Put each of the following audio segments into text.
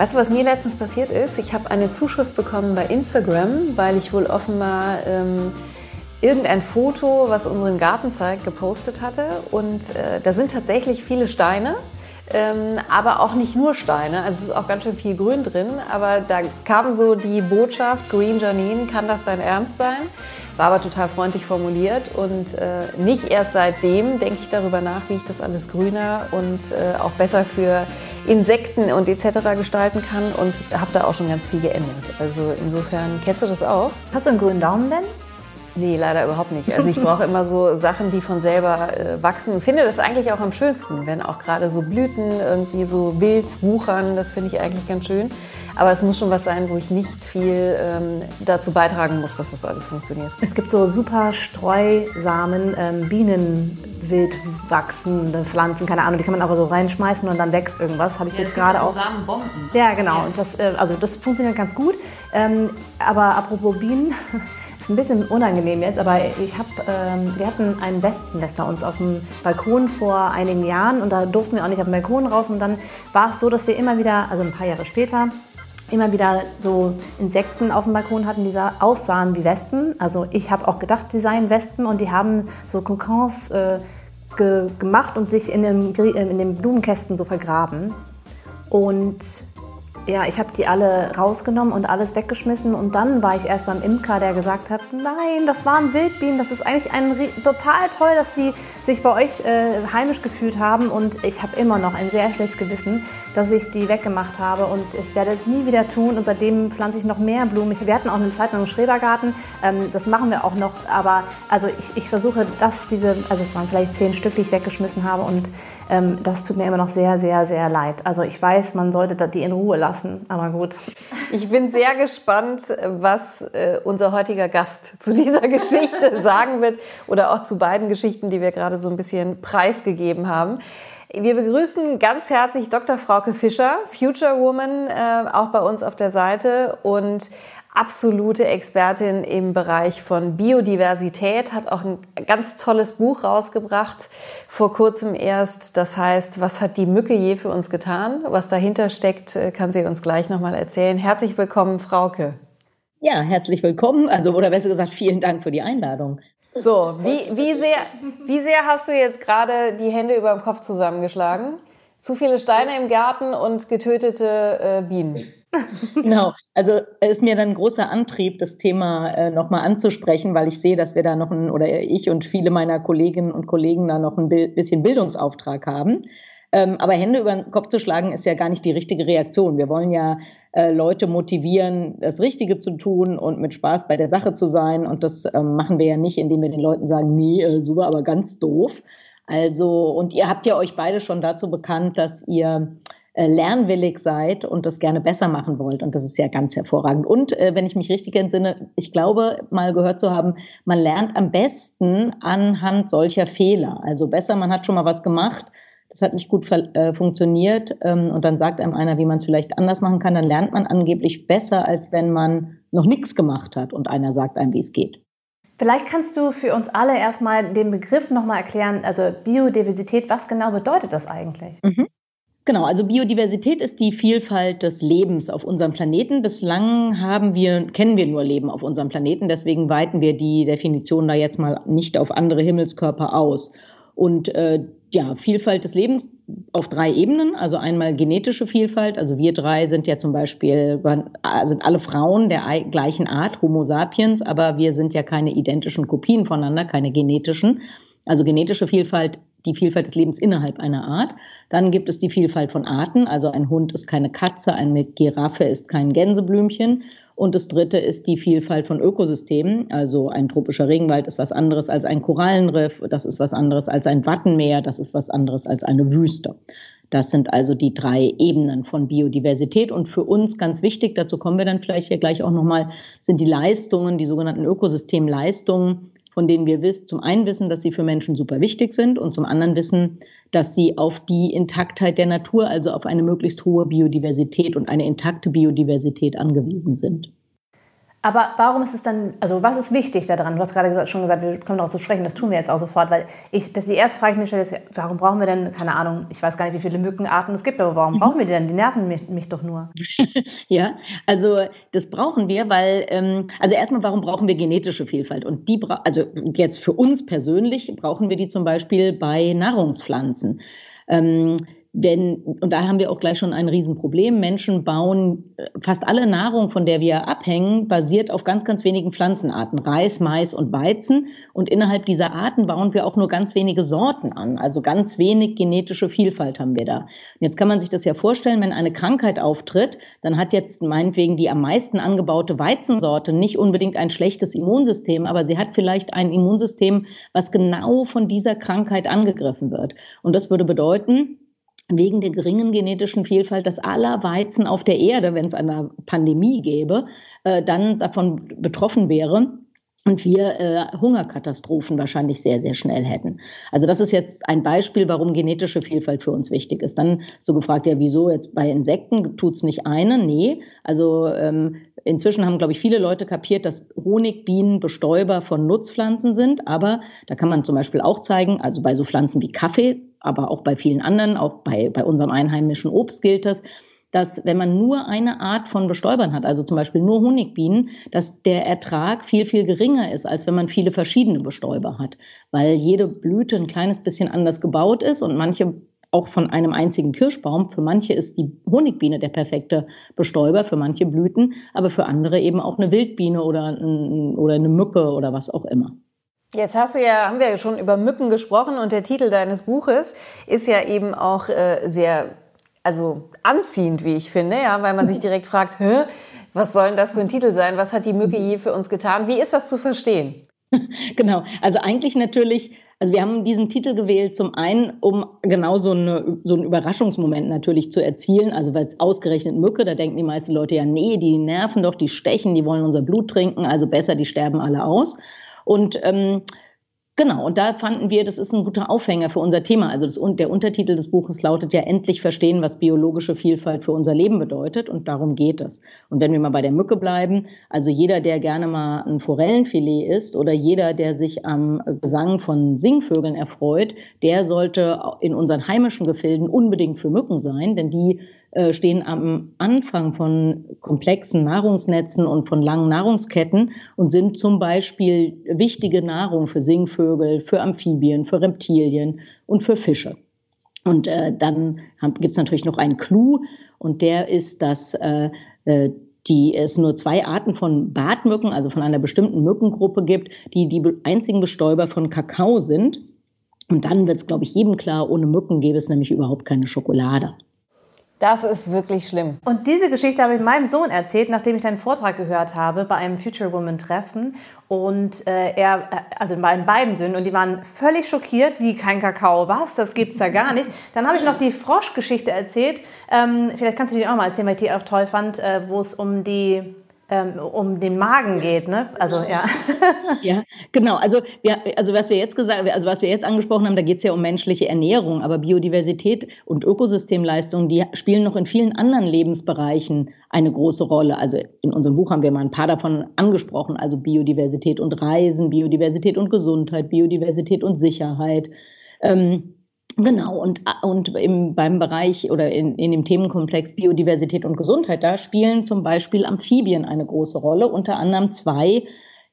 Weißt du, was mir letztens passiert ist? Ich habe eine Zuschrift bekommen bei Instagram, weil ich wohl offenbar ähm, irgendein Foto, was unseren Garten zeigt, gepostet hatte. Und äh, da sind tatsächlich viele Steine. Ähm, aber auch nicht nur Steine, also es ist auch ganz schön viel Grün drin, aber da kam so die Botschaft, Green Janine, kann das dein Ernst sein? War aber total freundlich formuliert und äh, nicht erst seitdem denke ich darüber nach, wie ich das alles grüner und äh, auch besser für Insekten und etc. gestalten kann und habe da auch schon ganz viel geändert. Also insofern, kennst du das auch? Hast du einen grünen Daumen denn? Nee, leider überhaupt nicht. Also ich brauche immer so Sachen, die von selber äh, wachsen. Ich finde das eigentlich auch am schönsten, wenn auch gerade so Blüten irgendwie so wild wuchern. Das finde ich eigentlich ganz schön. Aber es muss schon was sein, wo ich nicht viel ähm, dazu beitragen muss, dass das alles funktioniert. Es gibt so super Streusamen, ähm, Bienenwild wachsende Pflanzen, keine Ahnung, die kann man aber so reinschmeißen und dann wächst irgendwas. Habe ich ja, jetzt gerade auch. Samenbomben. Ja, genau. Ja. Und das, äh, also das funktioniert ganz gut. Ähm, aber apropos Bienen. Ist ein bisschen unangenehm jetzt, aber ich hab, ähm, wir hatten ein Wespennest bei uns auf dem Balkon vor einigen Jahren und da durften wir auch nicht auf dem Balkon raus und dann war es so, dass wir immer wieder, also ein paar Jahre später, immer wieder so Insekten auf dem Balkon hatten, die aussahen wie Wespen. Also ich habe auch gedacht, die seien Wespen und die haben so Kokons äh, ge gemacht und sich in den, in den Blumenkästen so vergraben. Und ja, ich habe die alle rausgenommen und alles weggeschmissen und dann war ich erst beim Imker, der gesagt hat, nein, das waren Wildbienen, das ist eigentlich ein, total toll, dass sie sich bei euch äh, heimisch gefühlt haben und ich habe immer noch ein sehr schlechtes Gewissen, dass ich die weggemacht habe und ich werde es nie wieder tun und seitdem pflanze ich noch mehr Blumen. wir hatten auch eine Zeit lang einen Schrebergarten, ähm, das machen wir auch noch, aber also ich, ich versuche, dass diese, also es waren vielleicht zehn Stück, die ich weggeschmissen habe und ähm, das tut mir immer noch sehr, sehr, sehr leid. Also ich weiß, man sollte die in Ruhe lassen, aber gut. Ich bin sehr gespannt, was äh, unser heutiger Gast zu dieser Geschichte sagen wird oder auch zu beiden Geschichten, die wir gerade so ein bisschen preisgegeben haben. Wir begrüßen ganz herzlich Dr. Frauke Fischer, Future Woman, äh, auch bei uns auf der Seite und absolute Expertin im Bereich von Biodiversität, hat auch ein ganz tolles Buch rausgebracht, vor kurzem erst. Das heißt, was hat die Mücke je für uns getan? Was dahinter steckt, äh, kann sie uns gleich nochmal erzählen. Herzlich willkommen, Frauke. Ja, herzlich willkommen. Also, oder besser gesagt, vielen Dank für die Einladung. So, wie, wie, sehr, wie sehr hast du jetzt gerade die Hände über dem Kopf zusammengeschlagen? Zu viele Steine im Garten und getötete äh, Bienen. genau, also ist mir dann ein großer Antrieb, das Thema äh, nochmal anzusprechen, weil ich sehe, dass wir da noch ein, oder ich und viele meiner Kolleginnen und Kollegen da noch ein bisschen Bildungsauftrag haben. Ähm, aber Hände über den Kopf zu schlagen, ist ja gar nicht die richtige Reaktion. Wir wollen ja äh, Leute motivieren, das Richtige zu tun und mit Spaß bei der Sache zu sein. Und das ähm, machen wir ja nicht, indem wir den Leuten sagen, nee, äh, super, aber ganz doof. Also, und ihr habt ja euch beide schon dazu bekannt, dass ihr äh, lernwillig seid und das gerne besser machen wollt. Und das ist ja ganz hervorragend. Und äh, wenn ich mich richtig entsinne, ich glaube, mal gehört zu haben, man lernt am besten anhand solcher Fehler. Also besser, man hat schon mal was gemacht, das hat nicht gut äh, funktioniert ähm, und dann sagt einem einer, wie man es vielleicht anders machen kann, dann lernt man angeblich besser, als wenn man noch nichts gemacht hat und einer sagt einem, wie es geht. Vielleicht kannst du für uns alle erstmal den Begriff nochmal erklären, also Biodiversität, was genau bedeutet das eigentlich? Mhm. Genau, also Biodiversität ist die Vielfalt des Lebens auf unserem Planeten. Bislang haben wir, kennen wir nur Leben auf unserem Planeten, deswegen weiten wir die Definition da jetzt mal nicht auf andere Himmelskörper aus. Und äh, ja, Vielfalt des Lebens auf drei Ebenen. Also einmal genetische Vielfalt. Also wir drei sind ja zum Beispiel, sind alle Frauen der gleichen Art, Homo sapiens, aber wir sind ja keine identischen Kopien voneinander, keine genetischen. Also genetische Vielfalt die Vielfalt des Lebens innerhalb einer Art. Dann gibt es die Vielfalt von Arten, also ein Hund ist keine Katze, eine Giraffe ist kein Gänseblümchen. Und das dritte ist die Vielfalt von Ökosystemen. Also ein tropischer Regenwald ist was anderes als ein Korallenriff, das ist was anderes als ein Wattenmeer, das ist was anderes als eine Wüste. Das sind also die drei Ebenen von Biodiversität. Und für uns ganz wichtig, dazu kommen wir dann vielleicht hier gleich auch nochmal, sind die Leistungen, die sogenannten Ökosystemleistungen, von denen wir wissen, zum einen wissen, dass sie für Menschen super wichtig sind und zum anderen wissen, dass sie auf die Intaktheit der Natur, also auf eine möglichst hohe Biodiversität und eine intakte Biodiversität angewiesen sind. Aber warum ist es dann, also was ist wichtig daran? Du hast gerade gesagt, schon gesagt, wir kommen darauf zu sprechen, das tun wir jetzt auch sofort, weil ich, das die erste Frage, die ich mir stelle, ist, warum brauchen wir denn, keine Ahnung, ich weiß gar nicht, wie viele Mückenarten es gibt, aber warum brauchen wir die denn? Die nerven mich, mich doch nur. ja, also das brauchen wir, weil, ähm, also erstmal, warum brauchen wir genetische Vielfalt? Und die, also jetzt für uns persönlich brauchen wir die zum Beispiel bei Nahrungspflanzen. Ähm, denn, und da haben wir auch gleich schon ein Riesenproblem. Menschen bauen äh, fast alle Nahrung, von der wir abhängen, basiert auf ganz, ganz wenigen Pflanzenarten. Reis, Mais und Weizen. Und innerhalb dieser Arten bauen wir auch nur ganz wenige Sorten an. Also ganz wenig genetische Vielfalt haben wir da. Und jetzt kann man sich das ja vorstellen, wenn eine Krankheit auftritt, dann hat jetzt meinetwegen die am meisten angebaute Weizensorte nicht unbedingt ein schlechtes Immunsystem, aber sie hat vielleicht ein Immunsystem, was genau von dieser Krankheit angegriffen wird. Und das würde bedeuten, wegen der geringen genetischen Vielfalt, dass aller Weizen auf der Erde, wenn es eine Pandemie gäbe, äh, dann davon betroffen wäre und wir äh, Hungerkatastrophen wahrscheinlich sehr, sehr schnell hätten. Also das ist jetzt ein Beispiel, warum genetische Vielfalt für uns wichtig ist. Dann so gefragt, ja, wieso jetzt bei Insekten tut's nicht eine? Nee, also ähm, inzwischen haben, glaube ich, viele Leute kapiert, dass Honigbienen Bestäuber von Nutzpflanzen sind. Aber da kann man zum Beispiel auch zeigen, also bei so Pflanzen wie Kaffee, aber auch bei vielen anderen, auch bei, bei unserem einheimischen Obst gilt das, dass wenn man nur eine Art von Bestäubern hat, also zum Beispiel nur Honigbienen, dass der Ertrag viel, viel geringer ist, als wenn man viele verschiedene Bestäuber hat, weil jede Blüte ein kleines bisschen anders gebaut ist und manche auch von einem einzigen Kirschbaum. Für manche ist die Honigbiene der perfekte Bestäuber, für manche Blüten, aber für andere eben auch eine Wildbiene oder, oder eine Mücke oder was auch immer. Jetzt hast du ja, haben wir ja schon über Mücken gesprochen und der Titel deines Buches ist ja eben auch äh, sehr, also anziehend, wie ich finde, ja, weil man sich direkt fragt, Hä, was soll denn das für ein Titel sein? Was hat die Mücke je für uns getan? Wie ist das zu verstehen? Genau, also eigentlich natürlich, also wir haben diesen Titel gewählt zum einen, um genau so, eine, so einen Überraschungsmoment natürlich zu erzielen, also weil es ausgerechnet Mücke, da denken die meisten Leute ja, nee, die nerven doch, die stechen, die wollen unser Blut trinken, also besser, die sterben alle aus. Und ähm, Genau, und da fanden wir, das ist ein guter Aufhänger für unser Thema. Also das, der Untertitel des Buches lautet ja endlich verstehen, was biologische Vielfalt für unser Leben bedeutet. Und darum geht es. Und wenn wir mal bei der Mücke bleiben, also jeder, der gerne mal ein Forellenfilet isst oder jeder, der sich am Gesang von Singvögeln erfreut, der sollte in unseren heimischen Gefilden unbedingt für Mücken sein, denn die äh, stehen am Anfang von komplexen Nahrungsnetzen und von langen Nahrungsketten und sind zum Beispiel wichtige Nahrung für Singvögel, für Amphibien, für Reptilien und für Fische. Und äh, dann gibt es natürlich noch einen Clou und der ist, dass äh, äh, die es nur zwei Arten von Bartmücken, also von einer bestimmten Mückengruppe gibt, die die einzigen Bestäuber von Kakao sind. Und dann wird es, glaube ich, jedem klar, ohne Mücken gäbe es nämlich überhaupt keine Schokolade. Das ist wirklich schlimm. Und diese Geschichte habe ich meinem Sohn erzählt, nachdem ich deinen Vortrag gehört habe bei einem Future Woman Treffen. Und äh, er, äh, also bei beiden Söhnen, und die waren völlig schockiert, wie kein Kakao, was? Das gibt's ja gar nicht. Dann habe ich noch die Froschgeschichte erzählt. Ähm, vielleicht kannst du die auch mal erzählen, weil ich die auch toll fand, äh, wo es um die um den Magen geht, ne? Also ja. ja, genau. Also wir, also was wir jetzt gesagt, also was wir jetzt angesprochen haben, da geht es ja um menschliche Ernährung, aber Biodiversität und Ökosystemleistungen, die spielen noch in vielen anderen Lebensbereichen eine große Rolle. Also in unserem Buch haben wir mal ein paar davon angesprochen, also Biodiversität und Reisen, Biodiversität und Gesundheit, Biodiversität und Sicherheit. Ähm, Genau, und, und im, beim Bereich oder in, in dem Themenkomplex Biodiversität und Gesundheit, da spielen zum Beispiel Amphibien eine große Rolle, unter anderem zwei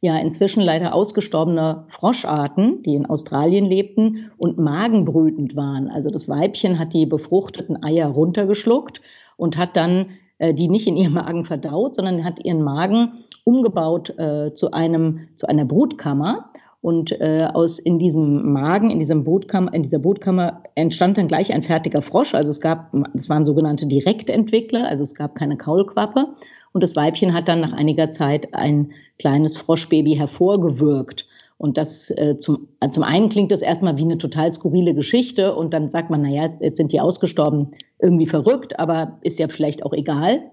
ja inzwischen leider ausgestorbene Froscharten, die in Australien lebten und magenbrütend waren. Also das Weibchen hat die befruchteten Eier runtergeschluckt und hat dann äh, die nicht in ihrem Magen verdaut, sondern hat ihren Magen umgebaut äh, zu einem zu einer Brutkammer und äh, aus in diesem Magen, in diesem Bootkammer, in dieser Bootkammer entstand dann gleich ein fertiger Frosch. Also es gab, das waren sogenannte Direktentwickler, also es gab keine Kaulquappe. Und das Weibchen hat dann nach einiger Zeit ein kleines Froschbaby hervorgewirkt. Und das äh, zum, also zum einen klingt das erstmal wie eine total skurrile Geschichte und dann sagt man, naja, jetzt sind die ausgestorben, irgendwie verrückt, aber ist ja vielleicht auch egal.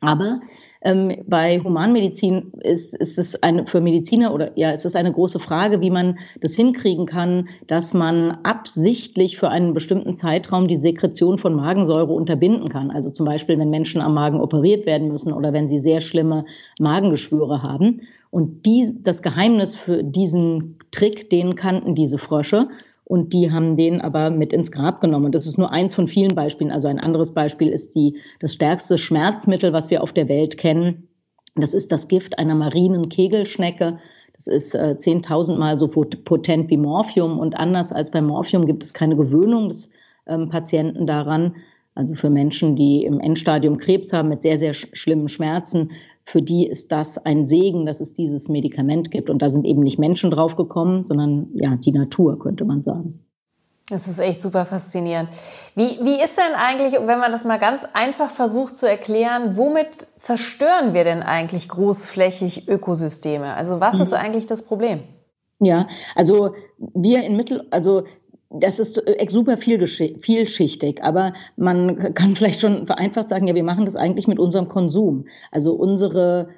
Aber Ähm, bei Humanmedizin ist, ist es eine, für Mediziner oder ja, ist es eine große Frage, wie man das hinkriegen kann, dass man absichtlich für einen bestimmten Zeitraum die Sekretion von Magensäure unterbinden kann. Also zum Beispiel, wenn Menschen am Magen operiert werden müssen oder wenn sie sehr schlimme Magengeschwüre haben. Und die, das Geheimnis für diesen Trick, den kannten diese Frösche. Und die haben den aber mit ins Grab genommen. Und das ist nur eins von vielen Beispielen. Also ein anderes Beispiel ist die, das stärkste Schmerzmittel, was wir auf der Welt kennen. Das ist das Gift einer marinen Kegelschnecke. Das ist äh, 10.000 Mal so potent wie Morphium. Und anders als bei Morphium gibt es keine Gewöhnung des ähm, Patienten daran. Also für Menschen, die im Endstadium Krebs haben mit sehr, sehr schlimmen Schmerzen, für die ist das ein Segen, dass es dieses Medikament gibt. Und da sind eben nicht Menschen draufgekommen, sondern ja, die Natur, könnte man sagen. Das ist echt super faszinierend. Wie, wie ist denn eigentlich, wenn man das mal ganz einfach versucht zu erklären, womit zerstören wir denn eigentlich großflächig Ökosysteme? Also was mhm. ist eigentlich das Problem? Ja, also wir in Mittel, also das ist äh, super vielschichtig, aber man kann vielleicht schon vereinfacht sagen, ja, wir machen das eigentlich mit unserem Konsum. Also unsere,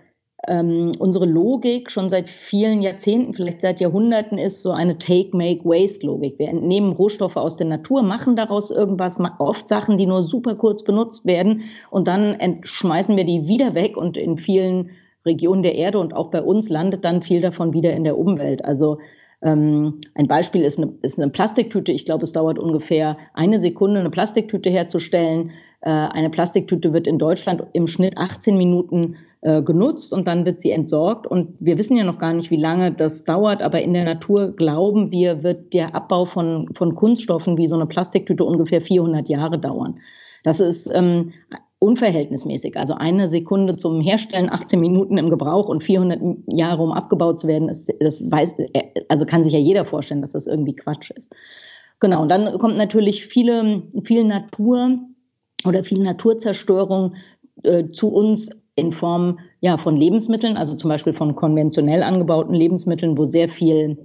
ähm, unsere Logik schon seit vielen Jahrzehnten, vielleicht seit Jahrhunderten ist so eine Take-Make-Waste-Logik. Wir entnehmen Rohstoffe aus der Natur, machen daraus irgendwas, oft Sachen, die nur super kurz benutzt werden und dann schmeißen wir die wieder weg und in vielen Regionen der Erde und auch bei uns landet dann viel davon wieder in der Umwelt. Also ähm, ein Beispiel ist eine, ist eine Plastiktüte. Ich glaube, es dauert ungefähr eine Sekunde, eine Plastiktüte herzustellen. Äh, eine Plastiktüte wird in Deutschland im Schnitt 18 Minuten äh, genutzt und dann wird sie entsorgt. Und wir wissen ja noch gar nicht, wie lange das dauert, aber in der Natur glauben wir, wird der Abbau von, von Kunststoffen wie so eine Plastiktüte ungefähr 400 Jahre dauern. Das ist ähm, unverhältnismäßig. Also eine Sekunde zum Herstellen, 18 Minuten im Gebrauch und 400 Jahre, um abgebaut zu werden, ist, das weiß, also kann sich ja jeder vorstellen, dass das irgendwie Quatsch ist. Genau, und dann kommt natürlich viele, viel Natur oder viel Naturzerstörung äh, zu uns in Form ja, von Lebensmitteln, also zum Beispiel von konventionell angebauten Lebensmitteln, wo sehr viel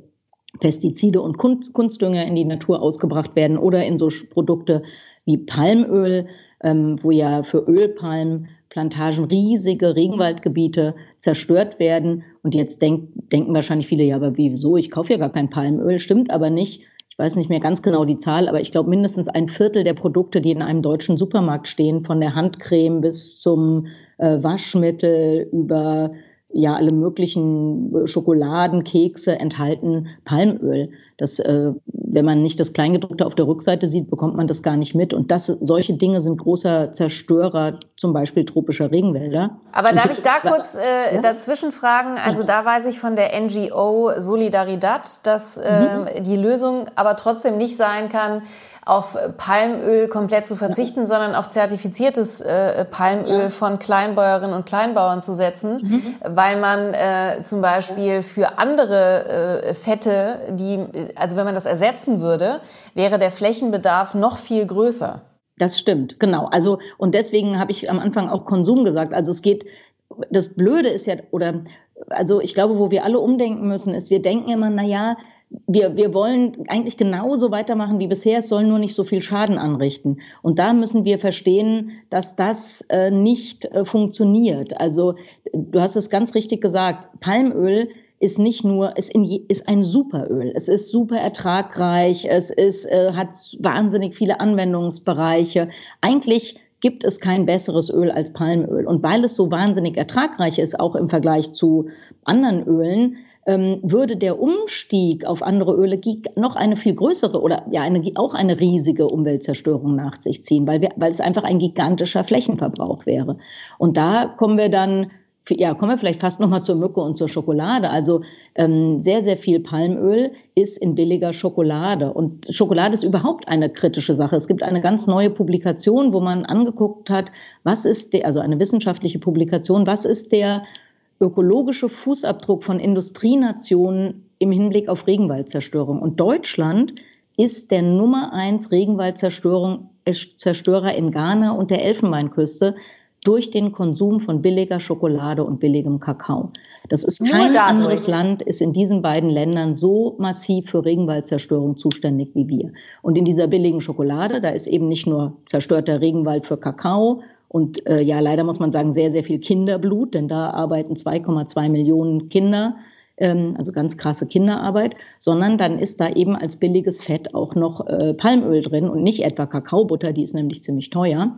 Pestizide und Kunstdünger in die Natur ausgebracht werden oder in so Produkte wie Palmöl, ähm, wo ja für Ölpalmplantagen riesige Regenwaldgebiete zerstört werden. Und jetzt denk, denken wahrscheinlich viele, ja, aber wieso? Ich kaufe ja gar kein Palmöl. Stimmt aber nicht. Ich weiß nicht mehr ganz genau die Zahl, aber ich glaube mindestens ein Viertel der Produkte, die in einem deutschen Supermarkt stehen, von der Handcreme bis zum äh, Waschmittel über ja alle möglichen äh, Schokoladen, Kekse enthalten Palmöl. Das, äh, wenn man nicht das Kleingedruckte auf der Rückseite sieht, bekommt man das gar nicht mit. Und das, solche Dinge sind großer Zerstörer, zum Beispiel tropischer Regenwälder. Aber darf ich da kurz äh, ja? dazwischen fragen? Also da weiß ich von der NGO Solidaridad, dass äh, mhm. die Lösung aber trotzdem nicht sein kann, auf Palmöl komplett zu verzichten, sondern auf zertifiziertes äh, Palmöl von Kleinbäuerinnen und Kleinbauern zu setzen, mhm. weil man äh, zum Beispiel für andere äh, Fette, die, also wenn man das ersetzen würde, wäre der Flächenbedarf noch viel größer. Das stimmt, genau. Also und deswegen habe ich am Anfang auch Konsum gesagt. Also es geht, das Blöde ist ja, oder also ich glaube, wo wir alle umdenken müssen, ist, wir denken immer, na ja, wir, wir wollen eigentlich genauso weitermachen wie bisher, es soll nur nicht so viel Schaden anrichten. Und da müssen wir verstehen, dass das äh, nicht äh, funktioniert. Also du hast es ganz richtig gesagt, Palmöl ist nicht nur, ist, in, ist ein Superöl. Es ist super ertragreich, es ist, äh, hat wahnsinnig viele Anwendungsbereiche. Eigentlich gibt es kein besseres Öl als Palmöl. Und weil es so wahnsinnig ertragreich ist, auch im Vergleich zu anderen Ölen, würde der Umstieg auf andere Öle noch eine viel größere oder ja eine, auch eine riesige Umweltzerstörung nach sich ziehen, weil, wir, weil es einfach ein gigantischer Flächenverbrauch wäre. Und da kommen wir dann ja, kommen wir vielleicht fast nochmal zur Mücke und zur Schokolade. Also ähm, sehr, sehr viel Palmöl ist in billiger Schokolade. Und Schokolade ist überhaupt eine kritische Sache. Es gibt eine ganz neue Publikation, wo man angeguckt hat, was ist der, also eine wissenschaftliche Publikation, was ist der ökologische Fußabdruck von Industrienationen im Hinblick auf Regenwaldzerstörung. Und Deutschland ist der Nummer eins Regenwaldzerstörer in Ghana und der Elfenbeinküste durch den Konsum von billiger Schokolade und billigem Kakao. Das ist kein anderes Land, ist in diesen beiden Ländern so massiv für Regenwaldzerstörung zuständig wie wir. Und in dieser billigen Schokolade, da ist eben nicht nur zerstörter Regenwald für Kakao Und äh, ja, leider muss man sagen, sehr, sehr viel Kinderblut, denn da arbeiten 2,2 Millionen Kinder, ähm, also ganz krasse Kinderarbeit, sondern dann ist da eben als billiges Fett auch noch äh, Palmöl drin und nicht etwa Kakaobutter, die ist nämlich ziemlich teuer.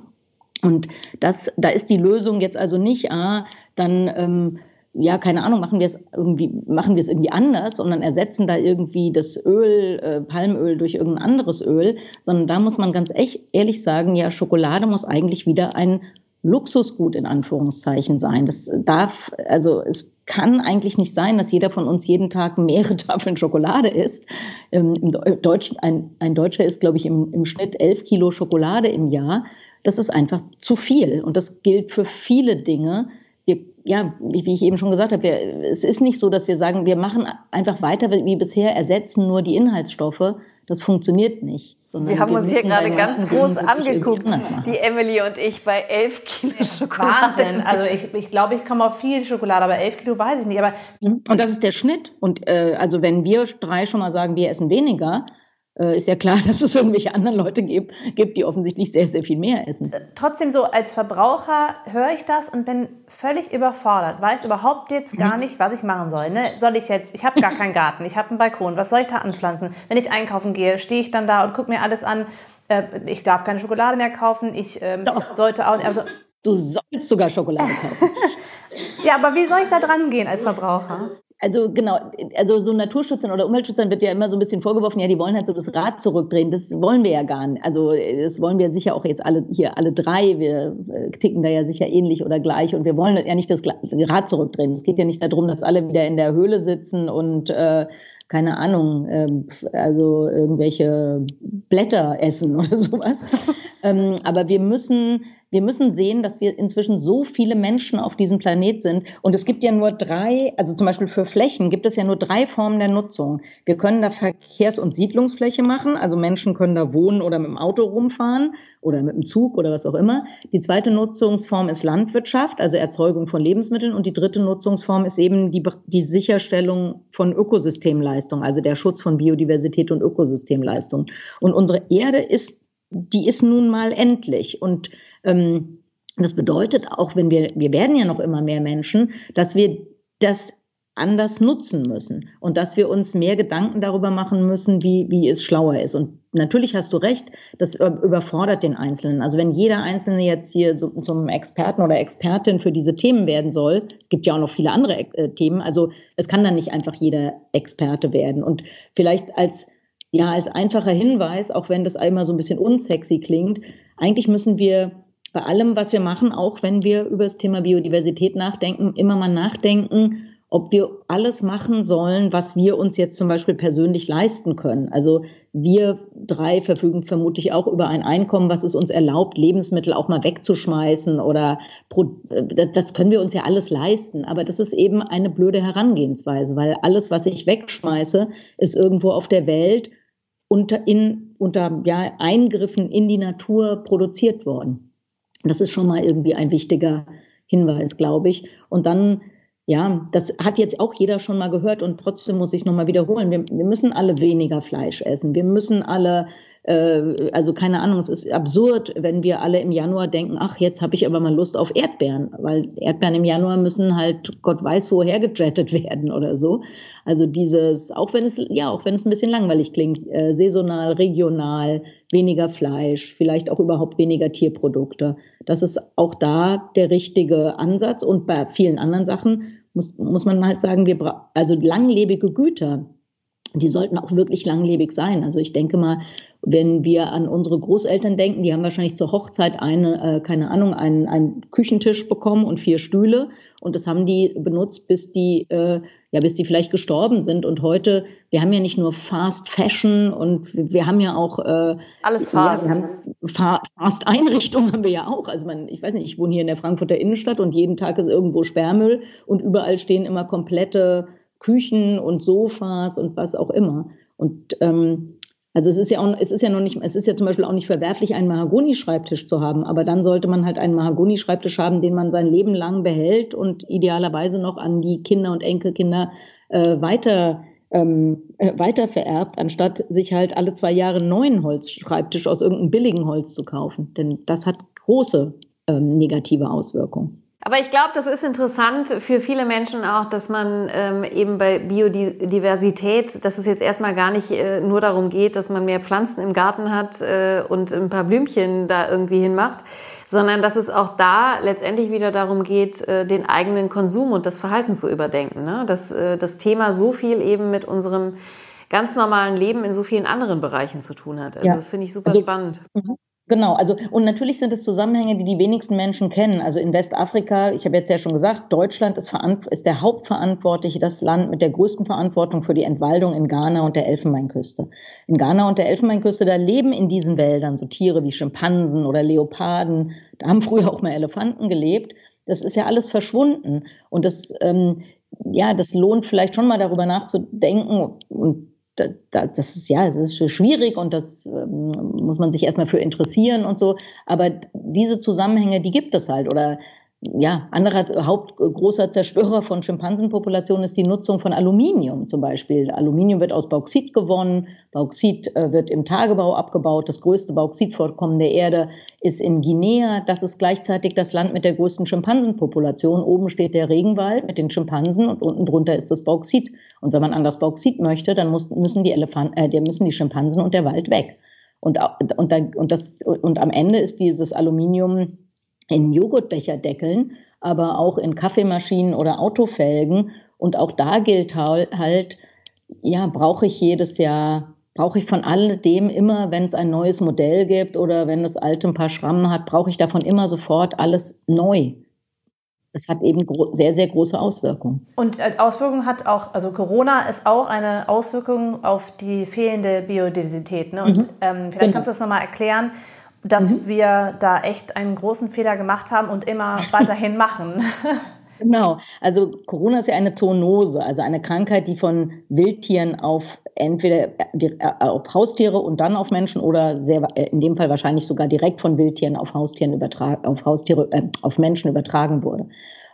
Und das, da ist die Lösung jetzt also nicht, ah, dann ähm, ja, keine Ahnung, machen wir es irgendwie, machen wir es irgendwie anders, sondern ersetzen da irgendwie das Öl, äh, Palmöl durch irgendein anderes Öl, sondern da muss man ganz echt ehrlich sagen, ja, Schokolade muss eigentlich wieder ein Luxusgut in Anführungszeichen sein. Das darf, also es kann eigentlich nicht sein, dass jeder von uns jeden Tag mehrere Tafeln Schokolade isst. Ähm, Im Deutschen, ein, ein Deutscher isst, glaube ich, im, im Schnitt elf Kilo Schokolade im Jahr. Das ist einfach zu viel. Und das gilt für viele Dinge, wir, ja, wie, wie ich eben schon gesagt habe, wir, es ist nicht so, dass wir sagen, wir machen einfach weiter wie bisher, ersetzen nur die Inhaltsstoffe. Das funktioniert nicht. Wir haben uns hier gerade ganz groß angeguckt, die Emily und ich bei elf Kilo Schokolade. Wahnsinn. Also ich, ich glaube, ich komme auf viel Schokolade, aber elf Kilo weiß ich nicht. Aber und das ist der Schnitt. Und äh, also wenn wir drei schon mal sagen, wir essen weniger, ist ja klar, dass es irgendwelche anderen Leute gibt, gibt, die offensichtlich sehr, sehr viel mehr essen. Äh, trotzdem so, als Verbraucher höre ich das und bin völlig überfordert, weiß überhaupt jetzt gar nicht, was ich machen soll. Ne? Soll ich jetzt, ich habe gar keinen Garten, ich habe einen Balkon, was soll ich da anpflanzen? Wenn ich einkaufen gehe, stehe ich dann da und gucke mir alles an, äh, ich darf keine Schokolade mehr kaufen, ich ähm, sollte auch, also... Du sollst sogar Schokolade kaufen. ja, aber wie soll ich da dran gehen als Verbraucher? Also genau, also so Naturschützern oder Umweltschützern wird ja immer so ein bisschen vorgeworfen, ja, die wollen halt so das Rad zurückdrehen. Das wollen wir ja gar nicht. Also das wollen wir sicher auch jetzt alle hier alle drei. Wir äh, ticken da ja sicher ähnlich oder gleich und wir wollen ja nicht das Rad zurückdrehen. Es geht ja nicht darum, dass alle wieder in der Höhle sitzen und äh, keine Ahnung, äh, also irgendwelche Blätter essen oder sowas. ähm, aber wir müssen wir müssen sehen, dass wir inzwischen so viele Menschen auf diesem Planet sind. Und es gibt ja nur drei, also zum Beispiel für Flächen gibt es ja nur drei Formen der Nutzung. Wir können da Verkehrs- und Siedlungsfläche machen, also Menschen können da wohnen oder mit dem Auto rumfahren oder mit dem Zug oder was auch immer. Die zweite Nutzungsform ist Landwirtschaft, also Erzeugung von Lebensmitteln. Und die dritte Nutzungsform ist eben die, die Sicherstellung von Ökosystemleistung, also der Schutz von Biodiversität und Ökosystemleistung. Und unsere Erde ist, die ist nun mal endlich. Und ähm, das bedeutet auch, wenn wir, wir werden ja noch immer mehr Menschen, dass wir das anders nutzen müssen und dass wir uns mehr Gedanken darüber machen müssen, wie, wie es schlauer ist. Und natürlich hast du recht, das überfordert den Einzelnen. Also wenn jeder Einzelne jetzt hier so, zum Experten oder Expertin für diese Themen werden soll, es gibt ja auch noch viele andere äh, Themen, also es kann dann nicht einfach jeder Experte werden. Und vielleicht als, ja, als einfacher Hinweis, auch wenn das einmal so ein bisschen unsexy klingt, eigentlich müssen wir bei allem, was wir machen, auch wenn wir über das Thema Biodiversität nachdenken, immer mal nachdenken, ob wir alles machen sollen, was wir uns jetzt zum Beispiel persönlich leisten können. Also wir drei verfügen vermutlich auch über ein Einkommen, was es uns erlaubt, Lebensmittel auch mal wegzuschmeißen oder das können wir uns ja alles leisten. Aber das ist eben eine blöde Herangehensweise, weil alles, was ich wegschmeiße, ist irgendwo auf der Welt unter, in, unter ja, Eingriffen in die Natur produziert worden. Das ist schon mal irgendwie ein wichtiger Hinweis, glaube ich. Und dann, ja, das hat jetzt auch jeder schon mal gehört und trotzdem muss ich es nochmal wiederholen. Wir, wir müssen alle weniger Fleisch essen. Wir müssen alle also keine Ahnung, es ist absurd, wenn wir alle im Januar denken, ach, jetzt habe ich aber mal Lust auf Erdbeeren, weil Erdbeeren im Januar müssen halt Gott weiß woher gejettet werden oder so. Also dieses, auch wenn es, ja, auch wenn es ein bisschen langweilig klingt, äh, saisonal, regional, weniger Fleisch, vielleicht auch überhaupt weniger Tierprodukte. Das ist auch da der richtige Ansatz und bei vielen anderen Sachen muss, muss man halt sagen, wir also langlebige Güter, die sollten auch wirklich langlebig sein. Also ich denke mal, wenn wir an unsere Großeltern denken, die haben wahrscheinlich zur Hochzeit eine, äh, keine Ahnung, einen, einen Küchentisch bekommen und vier Stühle und das haben die benutzt, bis die, äh, ja, bis die vielleicht gestorben sind. Und heute, wir haben ja nicht nur Fast Fashion und wir haben ja auch äh, alles Fast. Ja, Fa Fast Einrichtungen haben wir ja auch. Also man, ich weiß nicht, ich wohne hier in der Frankfurter Innenstadt und jeden Tag ist irgendwo Sperrmüll und überall stehen immer komplette Küchen und Sofas und was auch immer. Und ähm, also es ist ja auch, es ist ja noch nicht, es ist ja zum Beispiel auch nicht verwerflich, einen Mahagoni-Schreibtisch zu haben, aber dann sollte man halt einen Mahagoni-Schreibtisch haben, den man sein Leben lang behält und idealerweise noch an die Kinder und Enkelkinder äh, weiter ähm, äh, weiter vererbt, anstatt sich halt alle zwei Jahre einen neuen Holzschreibtisch aus irgendeinem billigen Holz zu kaufen. Denn das hat große ähm, negative Auswirkung. Aber ich glaube, das ist interessant für viele Menschen auch, dass man ähm, eben bei Biodiversität, dass es jetzt erstmal gar nicht äh, nur darum geht, dass man mehr Pflanzen im Garten hat äh, und ein paar Blümchen da irgendwie hinmacht, sondern dass es auch da letztendlich wieder darum geht, äh, den eigenen Konsum und das Verhalten zu überdenken. Ne? Dass äh, das Thema so viel eben mit unserem ganz normalen Leben in so vielen anderen Bereichen zu tun hat. Also ja. das finde ich super also, spannend. Mhm. Genau, also und natürlich sind es Zusammenhänge, die die wenigsten Menschen kennen. Also in Westafrika, ich habe jetzt ja schon gesagt, Deutschland ist, ist, der Hauptverantwortliche, das Land mit der größten Verantwortung für die Entwaldung in Ghana und der Elfenbeinküste. In Ghana und der Elfenbeinküste, da leben in diesen Wäldern so Tiere wie Schimpansen oder Leoparden. Da haben früher auch mal Elefanten gelebt. Das ist ja alles verschwunden und das ähm, ja, das lohnt vielleicht schon mal darüber nachzudenken und das ist ja, das ist schwierig und das ähm, muss man sich erstmal für interessieren und so. Aber diese Zusammenhänge, die gibt es halt. Oder ja, anderer hauptgroßer Zerstörer von Schimpansenpopulationen ist die Nutzung von Aluminium zum Beispiel. Aluminium wird aus Bauxit gewonnen. Bauxit äh, wird im Tagebau abgebaut. Das größte Bauxitvorkommen der Erde ist in Guinea. Das ist gleichzeitig das Land mit der größten Schimpansenpopulation. Oben steht der Regenwald mit den Schimpansen und unten drunter ist das Bauxit. Und wenn man an das Bauxit möchte, dann muss, müssen die Elefanten, äh, müssen die Schimpansen und der Wald weg. Und, und, und, das, und am Ende ist dieses Aluminium in Joghurtbecherdeckeln, aber auch in Kaffeemaschinen oder Autofelgen. Und auch da gilt halt, ja, brauche ich jedes Jahr, brauche ich von alledem immer, wenn es ein neues Modell gibt oder wenn das alte ein paar Schrammen hat, brauche ich davon immer sofort alles neu. Das hat eben sehr, sehr große Auswirkungen. Und äh, Auswirkungen hat auch, also Corona ist auch eine Auswirkung auf die fehlende Biodiversität. Ne? Und mhm. ähm, vielleicht genau. kannst du das nochmal erklären, dass mhm. wir da echt einen großen Fehler gemacht haben und immer weiterhin machen. Genau, also Corona ist ja eine Zoonose, also eine Krankheit, die von Wildtieren auf entweder äh, auf Haustiere und dann auf Menschen oder sehr, äh, in dem Fall wahrscheinlich sogar direkt von Wildtieren auf Haustieren übertragen, auf Haustiere, äh, auf Menschen übertragen wurde.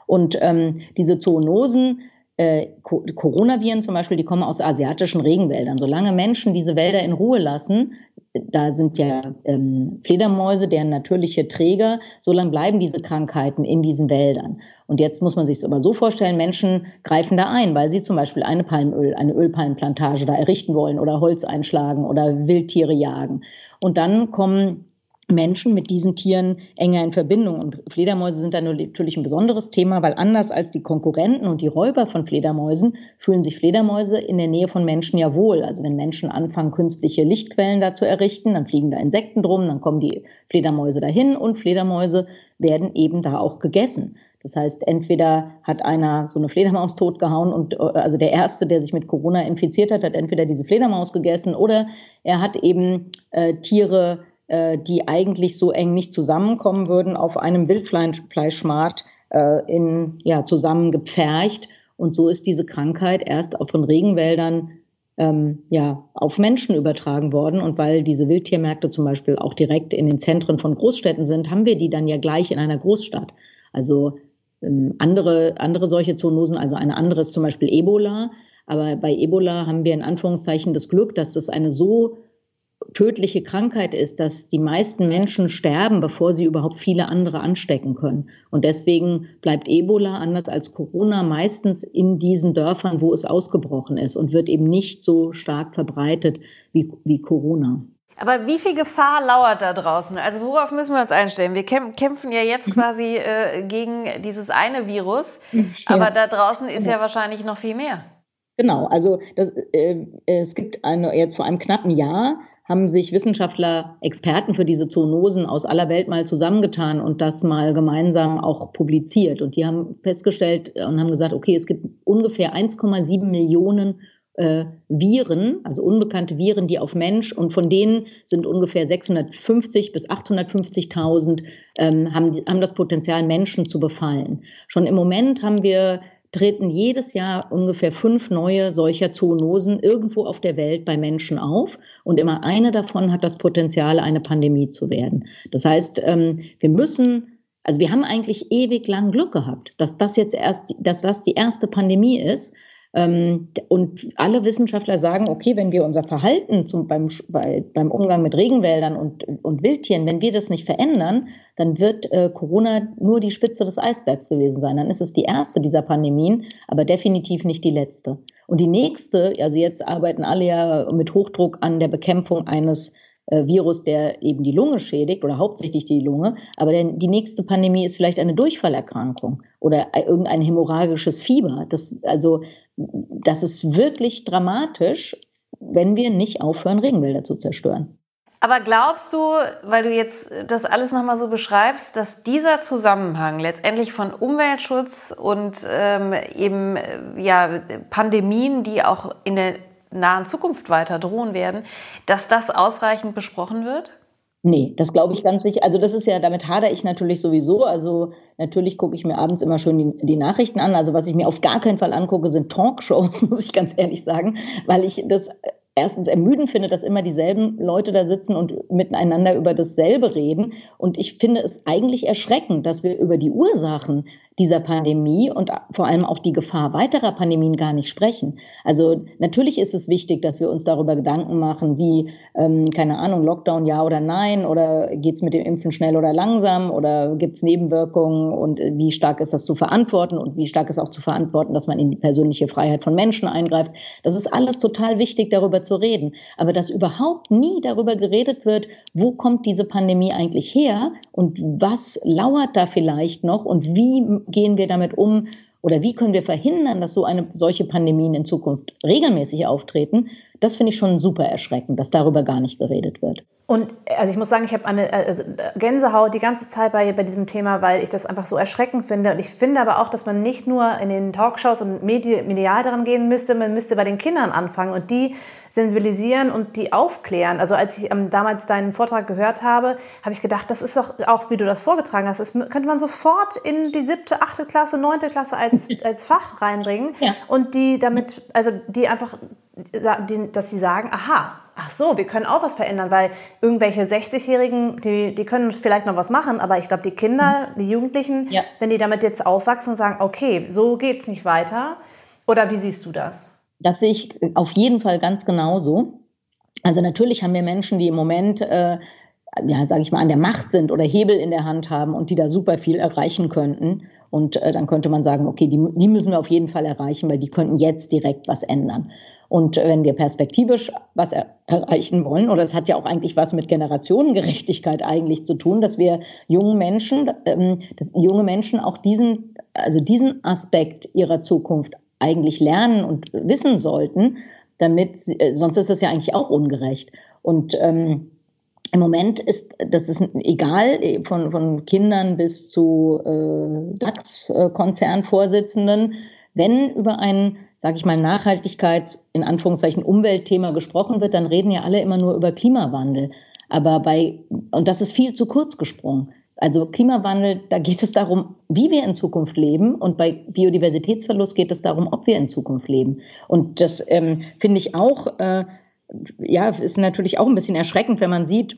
Und ähm, diese Zoonosen äh, Coronaviren zum Beispiel, die kommen aus asiatischen Regenwäldern. Solange Menschen diese Wälder in Ruhe lassen, da sind ja ähm, Fledermäuse, deren natürliche Träger, solange bleiben diese Krankheiten in diesen Wäldern. Und jetzt muss man sich es aber so vorstellen, Menschen greifen da ein, weil sie zum Beispiel eine Palmöl, eine Ölpalmenplantage da errichten wollen oder Holz einschlagen oder Wildtiere jagen. Und dann kommen Menschen mit diesen Tieren enger in Verbindung. Und Fledermäuse sind da natürlich ein besonderes Thema, weil anders als die Konkurrenten und die Räuber von Fledermäusen fühlen sich Fledermäuse in der Nähe von Menschen ja wohl. Also wenn Menschen anfangen, künstliche Lichtquellen da zu errichten, dann fliegen da Insekten drum, dann kommen die Fledermäuse dahin und Fledermäuse werden eben da auch gegessen. Das heißt, entweder hat einer so eine Fledermaus totgehauen und äh, also der erste, der sich mit Corona infiziert hat, hat entweder diese Fledermaus gegessen oder er hat eben äh, Tiere die eigentlich so eng nicht zusammenkommen würden, auf einem Wildfleischmarkt äh, in, ja, zusammengepfercht. Und so ist diese Krankheit erst von Regenwäldern ähm, ja, auf Menschen übertragen worden. Und weil diese Wildtiermärkte zum Beispiel auch direkt in den Zentren von Großstädten sind, haben wir die dann ja gleich in einer Großstadt. Also ähm, andere, andere solche Zoonosen, also eine andere ist zum Beispiel Ebola. Aber bei Ebola haben wir in Anführungszeichen das Glück, dass das eine so tödliche Krankheit ist, dass die meisten Menschen sterben, bevor sie überhaupt viele andere anstecken können. Und deswegen bleibt Ebola anders als Corona meistens in diesen Dörfern, wo es ausgebrochen ist und wird eben nicht so stark verbreitet wie, wie Corona. Aber wie viel Gefahr lauert da draußen? Also worauf müssen wir uns einstellen? Wir kämpfen ja jetzt mhm. quasi äh, gegen dieses eine Virus, aber da draußen ist ja wahrscheinlich noch viel mehr. Genau, also das, äh, es gibt eine, jetzt vor einem knappen Jahr haben sich Wissenschaftler, Experten für diese Zoonosen aus aller Welt mal zusammengetan und das mal gemeinsam auch publiziert. Und die haben festgestellt und haben gesagt, okay, es gibt ungefähr 1,7 Millionen äh, Viren, also unbekannte Viren, die auf Mensch und von denen sind ungefähr 650 bis 850.000 ähm, haben, haben das Potenzial, Menschen zu befallen. Schon im Moment haben wir treten jedes Jahr ungefähr fünf neue solcher Zoonosen irgendwo auf der Welt bei Menschen auf. Und immer eine davon hat das Potenzial, eine Pandemie zu werden. Das heißt, ähm, wir müssen, also wir haben eigentlich ewig lang Glück gehabt, dass das jetzt erst, dass das die erste Pandemie ist. Ähm, und alle Wissenschaftler sagen, okay, wenn wir unser Verhalten zum, beim, bei, beim Umgang mit Regenwäldern und, und Wildtieren, wenn wir das nicht verändern, dann wird äh, Corona nur die Spitze des Eisbergs gewesen sein. Dann ist es die erste dieser Pandemien, aber definitiv nicht die letzte. Und die nächste, also jetzt arbeiten alle ja mit Hochdruck an der Bekämpfung eines Virus, der eben die Lunge schädigt oder hauptsächlich die Lunge. Aber der, die nächste Pandemie ist vielleicht eine Durchfallerkrankung oder irgendein hämorrhagisches Fieber. Das, also, das ist wirklich dramatisch, wenn wir nicht aufhören, Regenwälder zu zerstören. Aber glaubst du, weil du jetzt das alles nochmal so beschreibst, dass dieser Zusammenhang letztendlich von Umweltschutz und ähm, eben ja, Pandemien, die auch in der nahen Zukunft weiter drohen werden, dass das ausreichend besprochen wird? Nee, das glaube ich ganz sicher. Also das ist ja, damit hadere ich natürlich sowieso. Also natürlich gucke ich mir abends immer schön die, die, Nachrichten an. Also was ich mir auf gar keinen Fall angucke, sind Talkshows, muss ich ganz ehrlich sagen, weil ich das erstens ermüdend finde, dass immer dieselben Leute da sitzen und miteinander über dasselbe reden. Und ich finde es eigentlich erschreckend, dass wir über die Ursachen dieser Pandemie und vor allem auch die Gefahr weiterer Pandemien gar nicht sprechen. Also natürlich ist es wichtig, dass wir uns darüber Gedanken machen, wie, ähm, keine Ahnung, Lockdown ja oder nein, oder geht's mit dem Impfen schnell oder langsam, oder gibt's Nebenwirkungen und wie stark ist das zu verantworten und wie stark ist auch zu verantworten, dass man in die persönliche Freiheit von Menschen eingreift. Das ist alles total wichtig, darüber zu reden. Aber dass überhaupt nie darüber geredet wird, wo kommt diese Pandemie eigentlich her und was lauert da vielleicht noch und wie gehen wir damit um oder wie können wir verhindern, dass so eine solche Pandemien in Zukunft regelmäßig auftreten, das finde ich schon super erschreckend, dass darüber gar nicht geredet wird. Und also ich muss sagen, ich habe eine also Gänsehaut die ganze Zeit bei, bei diesem Thema, weil ich das einfach so erschreckend finde. Und ich finde aber auch, dass man nicht nur in den Talkshows und medial daran gehen müsste, man müsste bei den Kindern anfangen und die sensibilisieren und die aufklären. Also als ich ähm, damals deinen Vortrag gehört habe, habe ich gedacht, das ist doch auch, wie du das vorgetragen hast, das könnte man sofort in die siebte, achte Klasse, neunte Klasse als, als Fach reinbringen ja. und die damit, also die einfach, dass sie sagen, aha, ach so, wir können auch was verändern, weil irgendwelche 60-Jährigen, die, die können vielleicht noch was machen, aber ich glaube, die Kinder, mhm. die Jugendlichen, ja. wenn die damit jetzt aufwachsen und sagen, okay, so geht es nicht weiter, oder wie siehst du das? Das sehe ich auf jeden Fall ganz genauso. Also natürlich haben wir Menschen, die im Moment, äh, ja, sage ich mal, an der Macht sind oder Hebel in der Hand haben und die da super viel erreichen könnten. Und äh, dann könnte man sagen, okay, die, die müssen wir auf jeden Fall erreichen, weil die könnten jetzt direkt was ändern. Und wenn wir perspektivisch was er erreichen wollen, oder es hat ja auch eigentlich was mit Generationengerechtigkeit eigentlich zu tun, dass wir jungen Menschen, ähm, dass junge Menschen auch diesen, also diesen Aspekt ihrer Zukunft eigentlich lernen und wissen sollten, damit, äh, sonst ist das ja eigentlich auch ungerecht. Und ähm, im Moment ist das ist egal von, von Kindern bis zu äh, DAX-Konzernvorsitzenden, wenn über ein sage ich mal, Nachhaltigkeits, in Anführungszeichen Umweltthema gesprochen wird, dann reden ja alle immer nur über Klimawandel. Aber bei, und das ist viel zu kurz gesprungen. Also Klimawandel, da geht es darum, wie wir in Zukunft leben. Und bei Biodiversitätsverlust geht es darum, ob wir in Zukunft leben. Und das ähm, finde ich auch, äh, ja, ist natürlich auch ein bisschen erschreckend, wenn man sieht,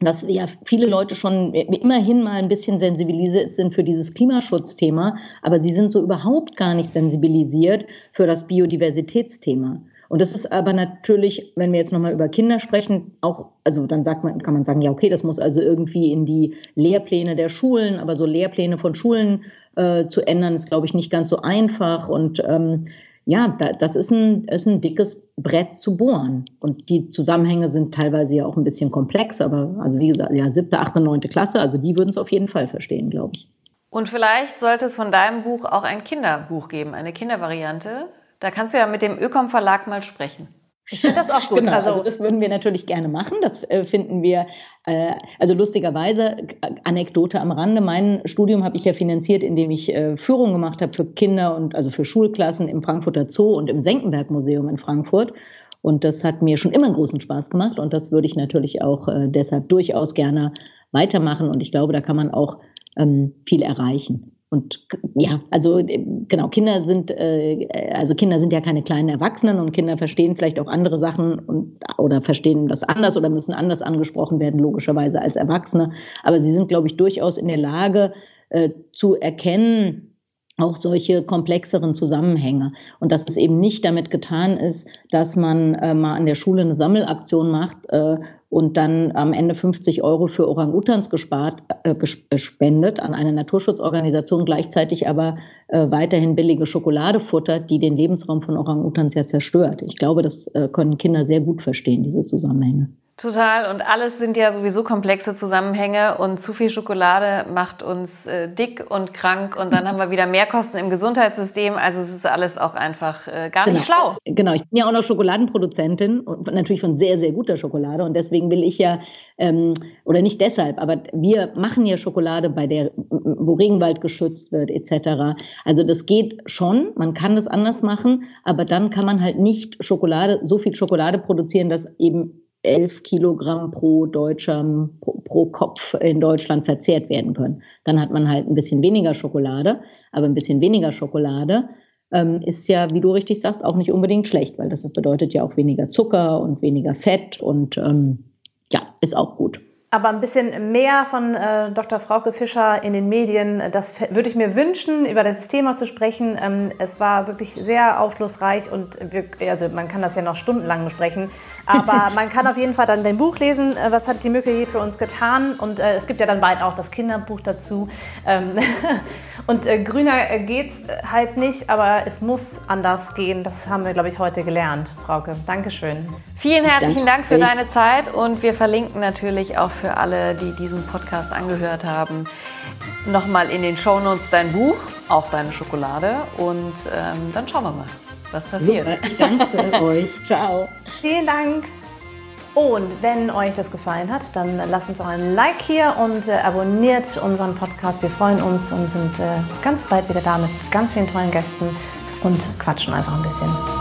dass ja viele Leute schon immerhin mal ein bisschen sensibilisiert sind für dieses Klimaschutzthema, aber sie sind so überhaupt gar nicht sensibilisiert für das Biodiversitätsthema. Und das ist aber natürlich, wenn wir jetzt nochmal über Kinder sprechen, auch, also dann sagt man, kann man sagen, ja, okay, das muss also irgendwie in die Lehrpläne der Schulen, aber so Lehrpläne von Schulen äh, zu ändern, ist, glaube ich, nicht ganz so einfach. Und ähm, ja, das ist ein, ist ein dickes Brett zu bohren. Und die Zusammenhänge sind teilweise ja auch ein bisschen komplex, aber also wie gesagt, ja, siebte, achte, neunte Klasse, also die würden es auf jeden Fall verstehen, glaube ich. Und vielleicht sollte es von deinem Buch auch ein Kinderbuch geben, eine Kindervariante. Da kannst du ja mit dem Ökom Verlag mal sprechen. Ich finde das auch gut. Genau, also, also, das würden wir natürlich gerne machen. Das äh, finden wir, äh, also lustigerweise, Anekdote am Rande, mein Studium habe ich ja finanziert, indem ich äh, Führung gemacht habe für Kinder und also für Schulklassen im Frankfurter Zoo und im Senckenberg Museum in Frankfurt. Und das hat mir schon immer einen großen Spaß gemacht und das würde ich natürlich auch äh, deshalb durchaus gerne weitermachen. Und ich glaube, da kann man auch ähm, viel erreichen. Und ja, also genau, Kinder sind, äh, also Kinder sind ja keine kleinen Erwachsenen und Kinder verstehen vielleicht auch andere Sachen und oder verstehen das anders oder müssen anders angesprochen werden, logischerweise als Erwachsene. Aber sie sind, glaube ich, durchaus in der Lage äh, zu erkennen, auch solche komplexeren Zusammenhänge. Und dass es eben nicht damit getan ist, dass man äh, mal an der Schule eine Sammelaktion macht äh, und dann am Ende 50 Euro für Orang-Utans gespart, äh, gespendet an eine Naturschutzorganisation, gleichzeitig aber äh, weiterhin billige Schokolade futtert, die den Lebensraum von Orang-Utans ja zerstört. Ich glaube, das äh, können Kinder sehr gut verstehen, diese Zusammenhänge. Total. Und alles sind ja sowieso komplexe Zusammenhänge und zu viel Schokolade macht uns äh, dick und krank und dann haben wir wieder Mehrkosten im Gesundheitssystem. Also es ist alles auch einfach äh, gar nicht genau. schlau. Genau, ich bin ja auch noch Schokoladenproduzentin und natürlich von sehr, sehr guter Schokolade und deswegen will ich ja, ähm, oder nicht deshalb, aber wir machen ja Schokolade, bei der, wo Regenwald geschützt wird etc. Also das geht schon, man kann das anders machen, aber dann kann man halt nicht Schokolade, so viel Schokolade produzieren, dass eben 11 Kilogramm pro Deutscher pro, Kopf in Deutschland verzehrt werden können. Dann hat man halt ein bisschen weniger Schokolade, aber ein bisschen weniger Schokolade ähm, ist ja, wie du richtig sagst, auch nicht unbedingt schlecht, weil das bedeutet ja auch weniger Zucker und weniger Fett und ähm, ja, ist auch gut. Aber ein bisschen mehr von äh, Dr. Frauke Fischer in den Medien, das würde ich mir wünschen, über das Thema zu sprechen. Ähm, es war wirklich sehr aufschlussreich und wir, also man kann das ja noch stundenlang besprechen. Aber man kann auf jeden Fall dann dein Buch lesen, äh, was hat die Mücke je für uns getan. Und äh, es gibt ja dann bald auch das Kinderbuch dazu. Ähm, und äh, grüner geht halt nicht, aber es muss anders gehen. Das haben wir, glaube ich, heute gelernt, Frauke. Dankeschön. Vielen herzlichen Dank für deine Zeit und wir verlinken natürlich auch für alle, die diesen Podcast angehört haben, nochmal in den Shownotes dein Buch, auch deine Schokolade und ähm, dann schauen wir mal was passiert. Super, ich danke euch. Ciao. Vielen Dank. Und wenn euch das gefallen hat, dann lasst uns auch ein Like hier und äh, abonniert unseren Podcast. Wir freuen uns und sind äh, ganz bald wieder da mit ganz vielen tollen Gästen und quatschen einfach ein bisschen.